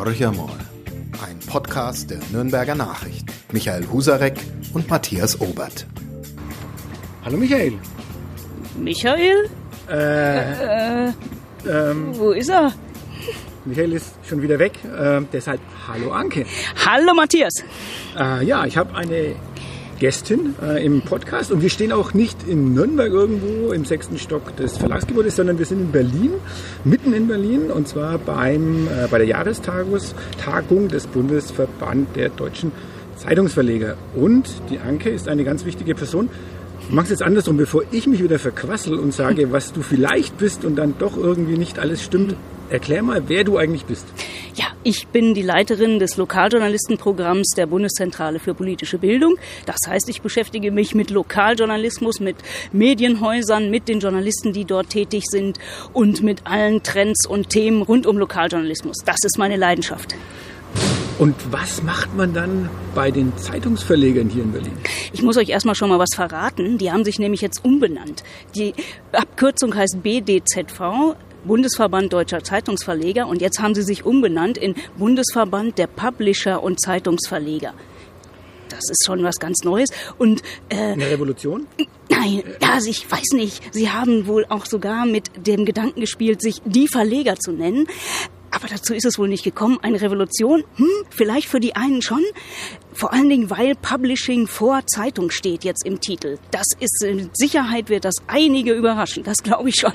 Horcher mal. Ein Podcast der Nürnberger Nachricht. Michael Husarek und Matthias Obert. Hallo Michael. Michael? Äh, Äh, wo ist er? Michael ist schon wieder weg, äh, deshalb hallo Anke. Hallo Matthias. Äh, ja, ich habe eine Gästin äh, im Podcast und wir stehen auch nicht in Nürnberg irgendwo im sechsten Stock des Verlagsgebäudes, sondern wir sind in Berlin, mitten in Berlin und zwar beim, äh, bei der Jahrestagung Tagung des Bundesverband der deutschen Zeitungsverleger. Und die Anke ist eine ganz wichtige Person. Ich mache es jetzt andersrum, bevor ich mich wieder verquassel und sage, was du vielleicht bist und dann doch irgendwie nicht alles stimmt. Erklär mal, wer du eigentlich bist. Ja, ich bin die Leiterin des Lokaljournalistenprogramms der Bundeszentrale für politische Bildung. Das heißt, ich beschäftige mich mit Lokaljournalismus, mit Medienhäusern, mit den Journalisten, die dort tätig sind und mit allen Trends und Themen rund um Lokaljournalismus. Das ist meine Leidenschaft. Und was macht man dann bei den Zeitungsverlegern hier in Berlin? Ich muss euch erstmal schon mal was verraten. Die haben sich nämlich jetzt umbenannt. Die Abkürzung heißt BDZV. Bundesverband Deutscher Zeitungsverleger und jetzt haben sie sich umbenannt in Bundesverband der Publisher und Zeitungsverleger. Das ist schon was ganz Neues. Und äh, Eine Revolution? Nein, also ich weiß nicht. Sie haben wohl auch sogar mit dem Gedanken gespielt, sich die Verleger zu nennen. Aber dazu ist es wohl nicht gekommen. Eine Revolution? Hm, vielleicht für die einen schon. Vor allen Dingen, weil Publishing vor Zeitung steht jetzt im Titel. Das ist, mit Sicherheit wird das einige überraschen. Das glaube ich schon.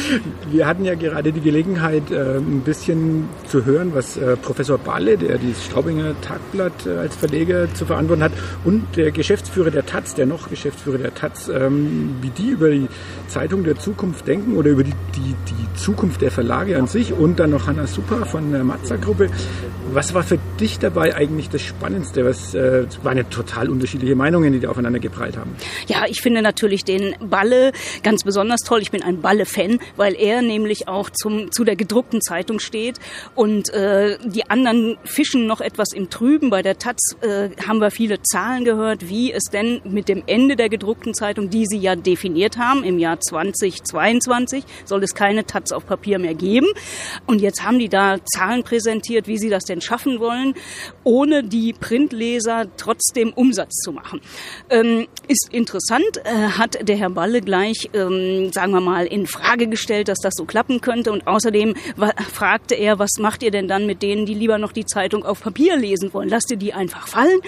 Wir hatten ja gerade die Gelegenheit, äh, ein bisschen zu hören, was äh, Professor Balle, der das Straubinger Tagblatt äh, als Verleger zu verantworten hat, und der Geschäftsführer der Taz, der noch Geschäftsführer der Taz, ähm, wie die über die Zeitung der Zukunft denken oder über die, die, die Zukunft der Verlage an sich und dann noch Hanna Super von der Mazza-Gruppe. Was war für dich dabei eigentlich das Spannendste? Was äh, es waren ja total unterschiedliche Meinungen, die da aufeinander geprallt haben. Ja, ich finde natürlich den Balle ganz besonders toll. Ich bin ein Balle-Fan, weil er nämlich auch zum, zu der gedruckten Zeitung steht. Und äh, die anderen fischen noch etwas im Trüben. Bei der Taz äh, haben wir viele Zahlen gehört, wie es denn mit dem Ende der gedruckten Zeitung, die sie ja definiert haben, im Jahr 2022 soll es keine Taz auf Papier mehr geben. Und jetzt haben die da Zahlen präsentiert, wie sie das denn schaffen wollen, ohne die Printleser trotzdem Umsatz zu machen. Ähm, ist interessant, äh, hat der Herr Balle gleich, ähm, sagen wir mal, in Frage gestellt, dass das so klappen könnte. Und außerdem fragte er, was macht ihr denn dann mit denen, die lieber noch die Zeitung auf Papier lesen wollen? Lasst ihr die einfach fallen?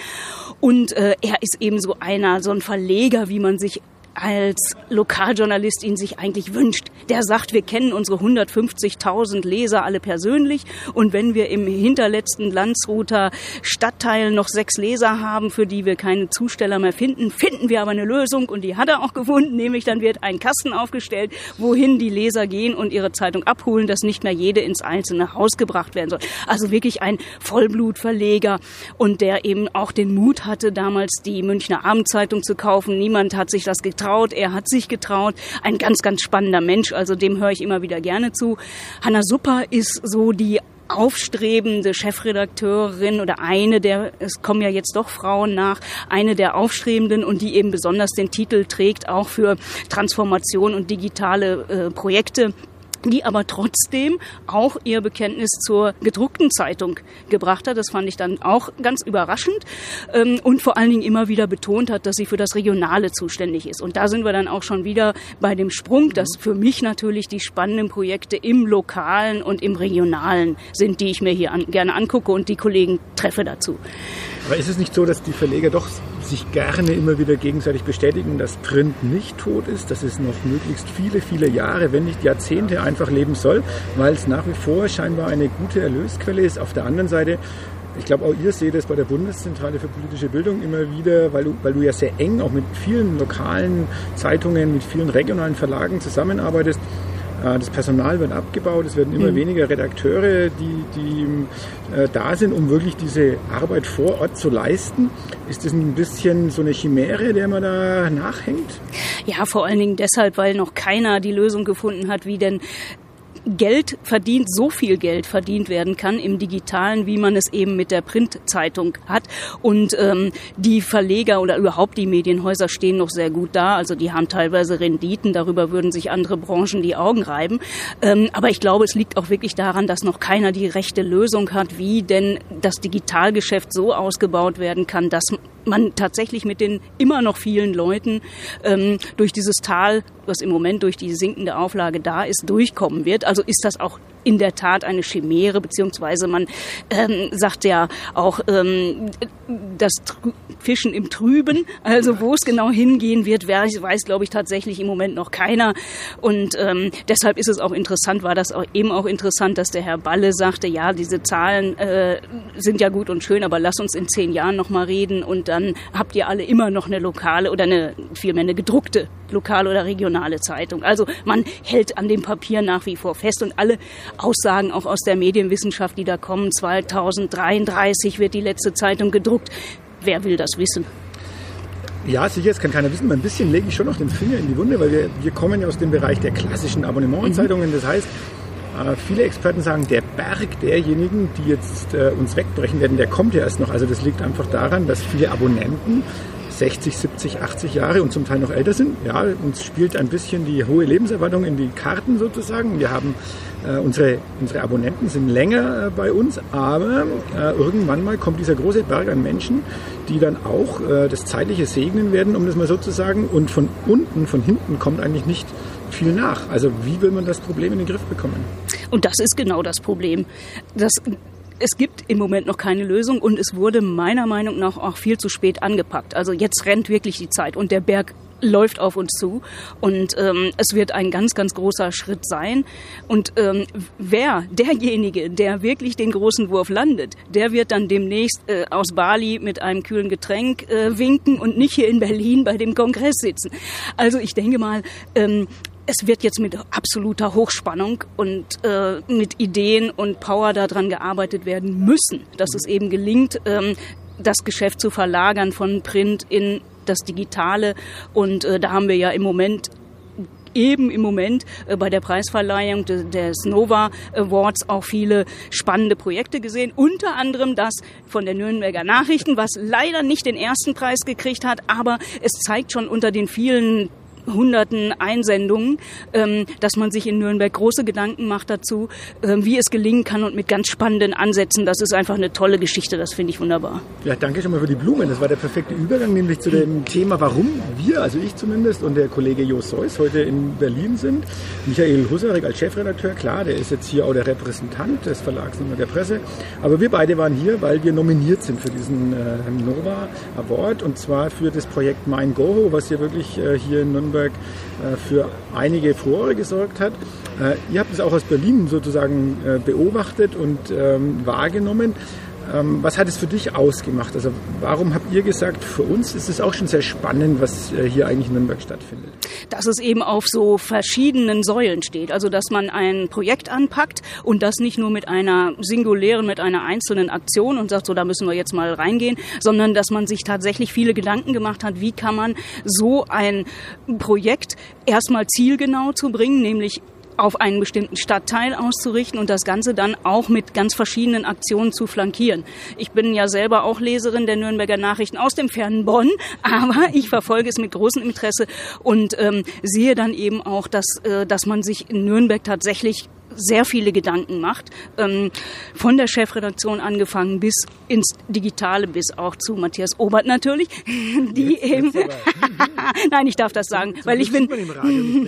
Und äh, er ist eben so einer, so ein Verleger, wie man sich als Lokaljournalist ihn sich eigentlich wünscht. Der sagt, wir kennen unsere 150.000 Leser alle persönlich und wenn wir im hinterletzten Landsruter Stadtteil noch sechs Leser haben, für die wir keine Zusteller mehr finden, finden wir aber eine Lösung und die hat er auch gefunden, nämlich dann wird ein Kasten aufgestellt, wohin die Leser gehen und ihre Zeitung abholen, dass nicht mehr jede ins einzelne Haus gebracht werden soll. Also wirklich ein Vollblutverleger und der eben auch den Mut hatte, damals die Münchner Abendzeitung zu kaufen. Niemand hat sich das getraut getraut, er hat sich getraut. Ein ganz, ganz spannender Mensch, also dem höre ich immer wieder gerne zu. Hanna Supper ist so die aufstrebende Chefredakteurin oder eine der, es kommen ja jetzt doch Frauen nach, eine der aufstrebenden und die eben besonders den Titel trägt, auch für Transformation und digitale äh, Projekte die aber trotzdem auch ihr Bekenntnis zur gedruckten Zeitung gebracht hat. Das fand ich dann auch ganz überraschend ähm, und vor allen Dingen immer wieder betont hat, dass sie für das Regionale zuständig ist. Und da sind wir dann auch schon wieder bei dem Sprung, dass für mich natürlich die spannenden Projekte im Lokalen und im Regionalen sind, die ich mir hier an, gerne angucke und die Kollegen treffe dazu. Aber ist es nicht so, dass die Verleger doch sich gerne immer wieder gegenseitig bestätigen, dass Print nicht tot ist, dass es noch möglichst viele, viele Jahre, wenn nicht Jahrzehnte einfach leben soll, weil es nach wie vor scheinbar eine gute Erlösquelle ist. Auf der anderen Seite ich glaube, auch ihr seht es bei der Bundeszentrale für politische Bildung immer wieder, weil du, weil du ja sehr eng auch mit vielen lokalen Zeitungen, mit vielen regionalen Verlagen zusammenarbeitest. Das Personal wird abgebaut, es werden immer mhm. weniger Redakteure, die, die äh, da sind, um wirklich diese Arbeit vor Ort zu leisten. Ist das ein bisschen so eine Chimäre, der man da nachhängt? Ja, vor allen Dingen deshalb, weil noch keiner die Lösung gefunden hat, wie denn Geld verdient, so viel Geld verdient werden kann im Digitalen, wie man es eben mit der Printzeitung hat. Und ähm, die Verleger oder überhaupt die Medienhäuser stehen noch sehr gut da. Also die haben teilweise Renditen, darüber würden sich andere Branchen die Augen reiben. Ähm, aber ich glaube, es liegt auch wirklich daran, dass noch keiner die rechte Lösung hat, wie denn das Digitalgeschäft so ausgebaut werden kann, dass man tatsächlich mit den immer noch vielen Leuten ähm, durch dieses Tal, was im Moment durch die sinkende Auflage da ist, durchkommen wird. Also ist das auch in der Tat eine Chimäre, beziehungsweise man ähm, sagt ja auch ähm, das Fischen im Trüben, also wo es genau hingehen wird, weiß, weiß glaube ich tatsächlich im Moment noch keiner. Und ähm, deshalb ist es auch interessant, war das auch eben auch interessant, dass der Herr Balle sagte, ja, diese Zahlen äh, sind ja gut und schön, aber lass uns in zehn Jahren noch mal reden und dann habt ihr alle immer noch eine lokale oder eine vielmehr eine gedruckte lokale oder regionale Zeitung. Also man hält an dem Papier nach wie vor fest und alle Aussagen auch aus der Medienwissenschaft, die da kommen, 2033 wird die letzte Zeitung gedruckt. Wer will das wissen? Ja, sicher, das kann keiner wissen. Ein bisschen lege ich schon noch den Finger in die Wunde, weil wir, wir kommen ja aus dem Bereich der klassischen Abonnementzeitungen. Das heißt, äh, viele Experten sagen, der Berg derjenigen, die jetzt äh, uns wegbrechen werden, der kommt ja erst noch. Also das liegt einfach daran, dass viele Abonnenten 60, 70, 80 Jahre und zum Teil noch älter sind. Ja, uns spielt ein bisschen die hohe Lebenserwartung in die Karten sozusagen. Wir haben äh, unsere, unsere Abonnenten sind länger äh, bei uns, aber äh, irgendwann mal kommt dieser große Berg an Menschen, die dann auch äh, das Zeitliche segnen werden, um das mal so zu sagen. Und von unten, von hinten kommt eigentlich nicht viel nach. Also wie will man das Problem in den Griff bekommen? Und das ist genau das Problem. Das es gibt im Moment noch keine Lösung und es wurde meiner Meinung nach auch viel zu spät angepackt. Also jetzt rennt wirklich die Zeit und der Berg läuft auf uns zu und ähm, es wird ein ganz, ganz großer Schritt sein. Und ähm, wer, derjenige, der wirklich den großen Wurf landet, der wird dann demnächst äh, aus Bali mit einem kühlen Getränk äh, winken und nicht hier in Berlin bei dem Kongress sitzen. Also ich denke mal, ähm, es wird jetzt mit absoluter Hochspannung und äh, mit Ideen und Power daran gearbeitet werden müssen, dass es eben gelingt, ähm, das Geschäft zu verlagern von Print in das Digitale. Und äh, da haben wir ja im Moment eben im Moment äh, bei der Preisverleihung de, des Nova Awards auch viele spannende Projekte gesehen. Unter anderem das von der Nürnberger Nachrichten, was leider nicht den ersten Preis gekriegt hat, aber es zeigt schon unter den vielen hunderten Einsendungen, ähm, dass man sich in Nürnberg große Gedanken macht dazu, ähm, wie es gelingen kann und mit ganz spannenden Ansätzen. Das ist einfach eine tolle Geschichte, das finde ich wunderbar. Ja, danke schon mal für die Blumen. Das war der perfekte Übergang, nämlich zu dem Thema, warum wir, also ich zumindest und der Kollege Jo Seuss heute in Berlin sind. Michael Husarek als Chefredakteur, klar, der ist jetzt hier auch der Repräsentant des Verlags Nummer der Presse. Aber wir beide waren hier, weil wir nominiert sind für diesen äh, Nova Award und zwar für das Projekt Mein Goho, was ja wirklich äh, hier in Nürnberg Nürnberg äh, für einige Furore gesorgt hat. Äh, ihr habt es auch aus Berlin sozusagen äh, beobachtet und ähm, wahrgenommen. Ähm, was hat es für dich ausgemacht? Also warum habt ihr gesagt, für uns ist es auch schon sehr spannend, was äh, hier eigentlich in Nürnberg stattfindet? Dass es eben auf so verschiedenen Säulen steht. Also dass man ein Projekt anpackt und das nicht nur mit einer singulären, mit einer einzelnen Aktion und sagt, so da müssen wir jetzt mal reingehen, sondern dass man sich tatsächlich viele Gedanken gemacht hat, wie kann man so ein Projekt erstmal zielgenau zu bringen, nämlich auf einen bestimmten Stadtteil auszurichten und das Ganze dann auch mit ganz verschiedenen Aktionen zu flankieren. Ich bin ja selber auch Leserin der Nürnberger Nachrichten aus dem fernen Bonn, aber ich verfolge es mit großem Interesse und ähm, sehe dann eben auch, dass, äh, dass man sich in Nürnberg tatsächlich sehr viele Gedanken macht, ähm, von der Chefredaktion angefangen bis ins Digitale, bis auch zu Matthias Obert natürlich, die Jetzt eben, nein, ich darf das sagen, so weil ich bin,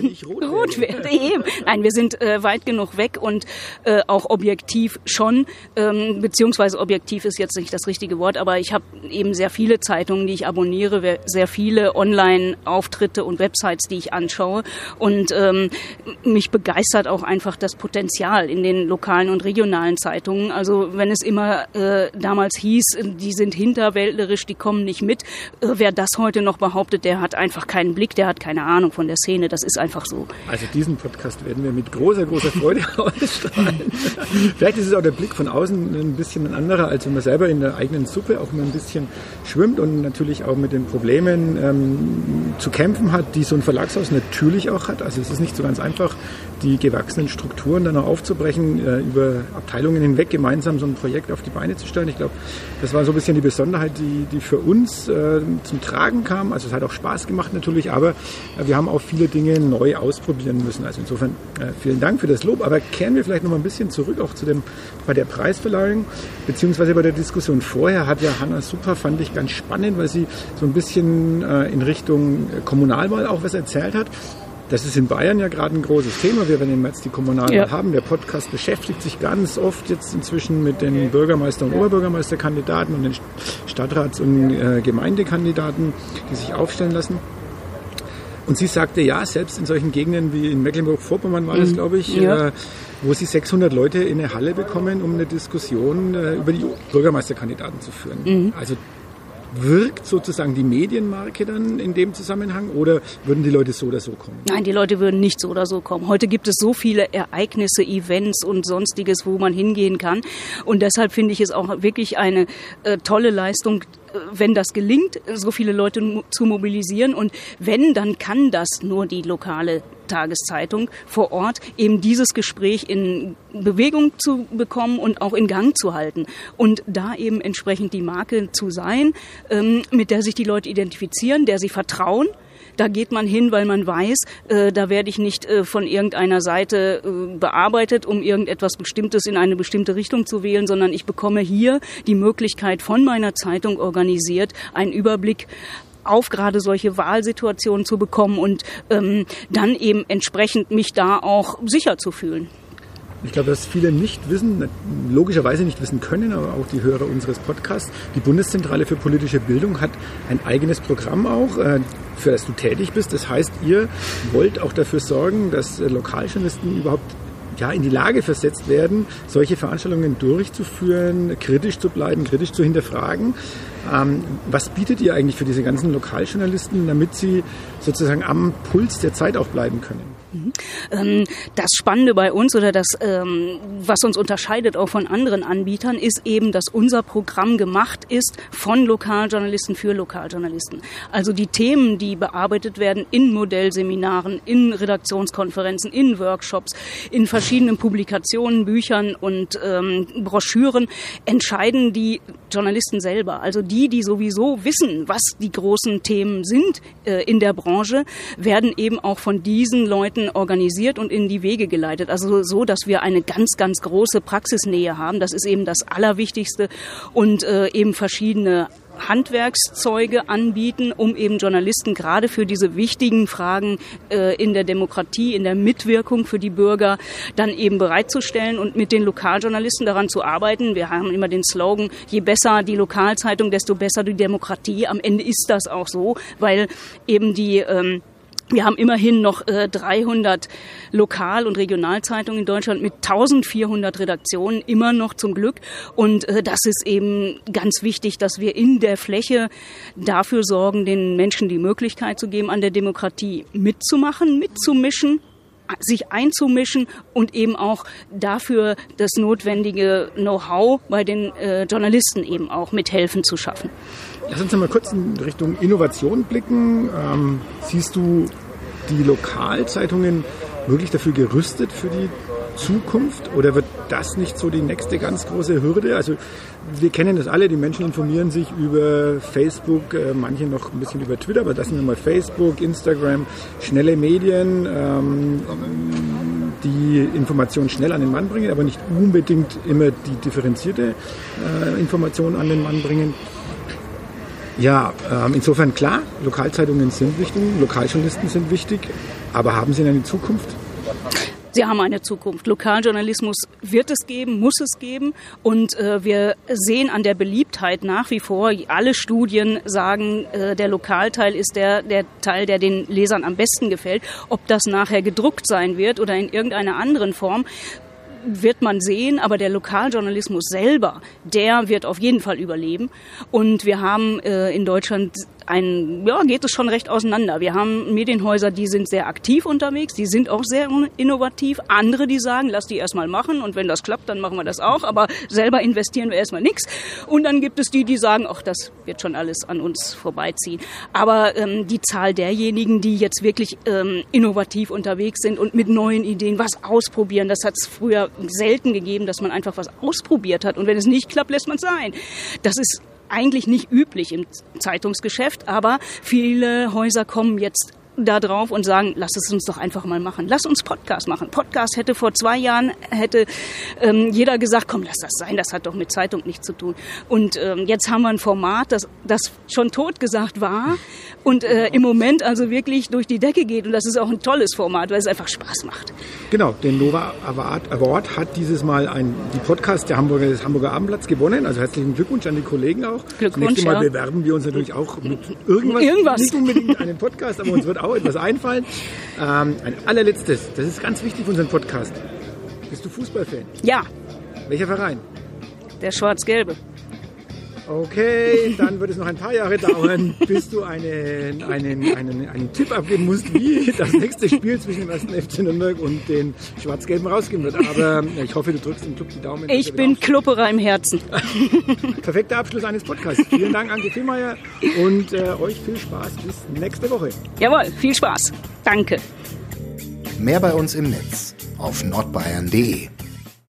ich rot, rot werde. eben. Nein, wir sind äh, weit genug weg und äh, auch objektiv schon, ähm, beziehungsweise objektiv ist jetzt nicht das richtige Wort, aber ich habe eben sehr viele Zeitungen, die ich abonniere, sehr viele Online-Auftritte und Websites, die ich anschaue und ähm, mich begeistert auch einfach das Potenzial Potenzial in den lokalen und regionalen Zeitungen. Also wenn es immer äh, damals hieß, die sind hinterwäldlerisch, die kommen nicht mit, äh, wer das heute noch behauptet, der hat einfach keinen Blick, der hat keine Ahnung von der Szene. Das ist einfach so. Also diesen Podcast werden wir mit großer, großer Freude ausstrahlen. Vielleicht ist es auch der Blick von außen ein bisschen ein anderer, als wenn man selber in der eigenen Suppe auch mal ein bisschen schwimmt und natürlich auch mit den Problemen ähm, zu kämpfen hat, die so ein Verlagshaus natürlich auch hat. Also es ist nicht so ganz einfach, die gewachsenen Strukturen Strukturen dann auch aufzubrechen, äh, über Abteilungen hinweg gemeinsam so ein Projekt auf die Beine zu stellen. Ich glaube, das war so ein bisschen die Besonderheit, die, die für uns äh, zum Tragen kam. Also es hat auch Spaß gemacht natürlich, aber äh, wir haben auch viele Dinge neu ausprobieren müssen. Also insofern vielen Dank für das Lob. Aber kehren wir vielleicht noch mal ein bisschen zurück auch zu dem bei der Preisverleihung beziehungsweise bei der Diskussion vorher hat ja Hanna Super fand ich ganz spannend, weil sie so ein bisschen in Richtung Kommunalwahl auch was erzählt hat. Das ist in Bayern ja gerade ein großes Thema. Wir werden im März die Kommunalwahl ja. haben. Der Podcast beschäftigt sich ganz oft jetzt inzwischen mit den Bürgermeister- und Oberbürgermeisterkandidaten und den Stadtrats- und äh, Gemeindekandidaten, die sich aufstellen lassen. Und sie sagte, ja, selbst in solchen Gegenden wie in Mecklenburg-Vorpommern war das, mhm. glaube ich, ja. äh, wo sie 600 Leute in eine Halle bekommen, um eine Diskussion äh, über die Bürgermeisterkandidaten zu führen. Mhm. Also wirkt sozusagen die Medienmarke dann in dem Zusammenhang oder würden die Leute so oder so kommen? Nein, die Leute würden nicht so oder so kommen. Heute gibt es so viele Ereignisse, Events und sonstiges, wo man hingehen kann. Und deshalb finde ich es auch wirklich eine äh, tolle Leistung, wenn das gelingt, so viele Leute zu mobilisieren. Und wenn, dann kann das nur die lokale Tageszeitung vor Ort, eben dieses Gespräch in Bewegung zu bekommen und auch in Gang zu halten. Und da eben entsprechend die Marke zu sein, ähm, mit der sich die Leute identifizieren, der sie vertrauen da geht man hin, weil man weiß, äh, da werde ich nicht äh, von irgendeiner Seite äh, bearbeitet, um irgendetwas Bestimmtes in eine bestimmte Richtung zu wählen, sondern ich bekomme hier die Möglichkeit von meiner Zeitung organisiert, einen Überblick auf gerade solche Wahlsituationen zu bekommen und ähm, dann eben entsprechend mich da auch sicher zu fühlen. Ich glaube, dass viele nicht wissen, logischerweise nicht wissen können, aber auch die Hörer unseres Podcasts. Die Bundeszentrale für politische Bildung hat ein eigenes Programm auch, äh, für das du tätig bist. Das heißt, ihr wollt auch dafür sorgen, dass äh, Lokaljournalisten überhaupt ja, in die Lage versetzt werden, solche Veranstaltungen durchzuführen, kritisch zu bleiben, kritisch zu hinterfragen. Ähm, was bietet ihr eigentlich für diese ganzen Lokaljournalisten, damit sie sozusagen am Puls der Zeit auch bleiben können? Mhm. Ähm, das Spannende bei uns oder das, ähm, was uns unterscheidet auch von anderen Anbietern, ist eben, dass unser Programm gemacht ist von Lokaljournalisten für Lokaljournalisten. Also die Themen, die bearbeitet werden in Modellseminaren, in Redaktionskonferenzen, in Workshops, in verschiedenen Publikationen, Büchern und ähm, Broschüren, entscheiden die Journalisten selber. Also die, die sowieso wissen, was die großen Themen sind äh, in der Branche, werden eben auch von diesen Leuten Projekten organisiert und in die Wege geleitet. Also so, dass wir eine ganz, ganz große Praxisnähe haben. Das ist eben das Allerwichtigste und äh, eben verschiedene Handwerkszeuge anbieten, um eben Journalisten gerade für diese wichtigen Fragen äh, in der Demokratie, in der Mitwirkung für die Bürger dann eben bereitzustellen und mit den Lokaljournalisten daran zu arbeiten. Wir haben immer den Slogan, je besser die Lokalzeitung, desto besser die Demokratie. Am Ende ist das auch so, weil eben die ähm, wir haben immerhin noch äh, 300 Lokal- und Regionalzeitungen in Deutschland mit 1400 Redaktionen, immer noch zum Glück. Und äh, das ist eben ganz wichtig, dass wir in der Fläche dafür sorgen, den Menschen die Möglichkeit zu geben, an der Demokratie mitzumachen, mitzumischen sich einzumischen und eben auch dafür das notwendige Know-how bei den äh, Journalisten eben auch mithelfen zu schaffen. Lass uns mal kurz in Richtung Innovation blicken. Ähm, siehst du die Lokalzeitungen wirklich dafür gerüstet für die Zukunft oder wird das nicht so die nächste ganz große Hürde? Also wir kennen das alle, die Menschen informieren sich über Facebook, äh, manche noch ein bisschen über Twitter, aber das sind immer Facebook, Instagram, schnelle Medien, ähm, die Informationen schnell an den Mann bringen, aber nicht unbedingt immer die differenzierte äh, Information an den Mann bringen. Ja, ähm, insofern klar, Lokalzeitungen sind wichtig, Lokaljournalisten sind wichtig, aber haben sie eine Zukunft? Sie haben eine Zukunft. Lokaljournalismus wird es geben, muss es geben. Und äh, wir sehen an der Beliebtheit nach wie vor, alle Studien sagen, äh, der Lokalteil ist der, der Teil, der den Lesern am besten gefällt. Ob das nachher gedruckt sein wird oder in irgendeiner anderen Form, wird man sehen, aber der Lokaljournalismus selber, der wird auf jeden Fall überleben. Und wir haben äh, in Deutschland ein, ja, geht es schon recht auseinander. Wir haben Medienhäuser, die sind sehr aktiv unterwegs, die sind auch sehr innovativ. Andere, die sagen, lass die erstmal machen und wenn das klappt, dann machen wir das auch, aber selber investieren wir erstmal nichts. Und dann gibt es die, die sagen, ach, das wird schon alles an uns vorbeiziehen. Aber ähm, die Zahl derjenigen, die jetzt wirklich ähm, innovativ unterwegs sind und mit neuen Ideen was ausprobieren, das hat es früher selten gegeben, dass man einfach was ausprobiert hat. Und wenn es nicht klappt, lässt man es sein. Das ist eigentlich nicht üblich im Zeitungsgeschäft, aber viele Häuser kommen jetzt da drauf und sagen, lass es uns doch einfach mal machen. Lass uns Podcast machen. Podcast hätte vor zwei Jahren, hätte ähm, jeder gesagt, komm, lass das sein, das hat doch mit Zeitung nichts zu tun. Und ähm, jetzt haben wir ein Format, das, das schon tot gesagt war und äh, im Moment also wirklich durch die Decke geht. Und das ist auch ein tolles Format, weil es einfach Spaß macht. Genau, den Nova Award hat dieses Mal ein, die Podcast der Hamburger, des Hamburger Abendblatts gewonnen. Also herzlichen Glückwunsch an die Kollegen auch. Glückwunsch, Nächstes Mal ja. bewerben wir uns natürlich auch mit irgendwas. Irgendwas. Nicht unbedingt einen Podcast, aber uns wird auch etwas einfallen. Ähm, ein allerletztes, das ist ganz wichtig für unseren Podcast. Bist du Fußballfan? Ja, Welcher Verein? der Schwarz-Gelbe. Okay, dann wird es noch ein paar Jahre dauern, bis du einen, einen, einen, einen Tipp abgeben musst, wie das nächste Spiel zwischen dem ersten FC Nürnberg und den Schwarz-Gelben rausgehen wird. Aber ich hoffe, du drückst dem Club die Daumen. Ich bin Klupperer im Herzen. Perfekter Abschluss eines Podcasts. Vielen Dank, Anke Viehmeier, und äh, euch viel Spaß bis nächste Woche. Jawohl, viel Spaß. Danke. Mehr bei uns im Netz auf nordbayern.de.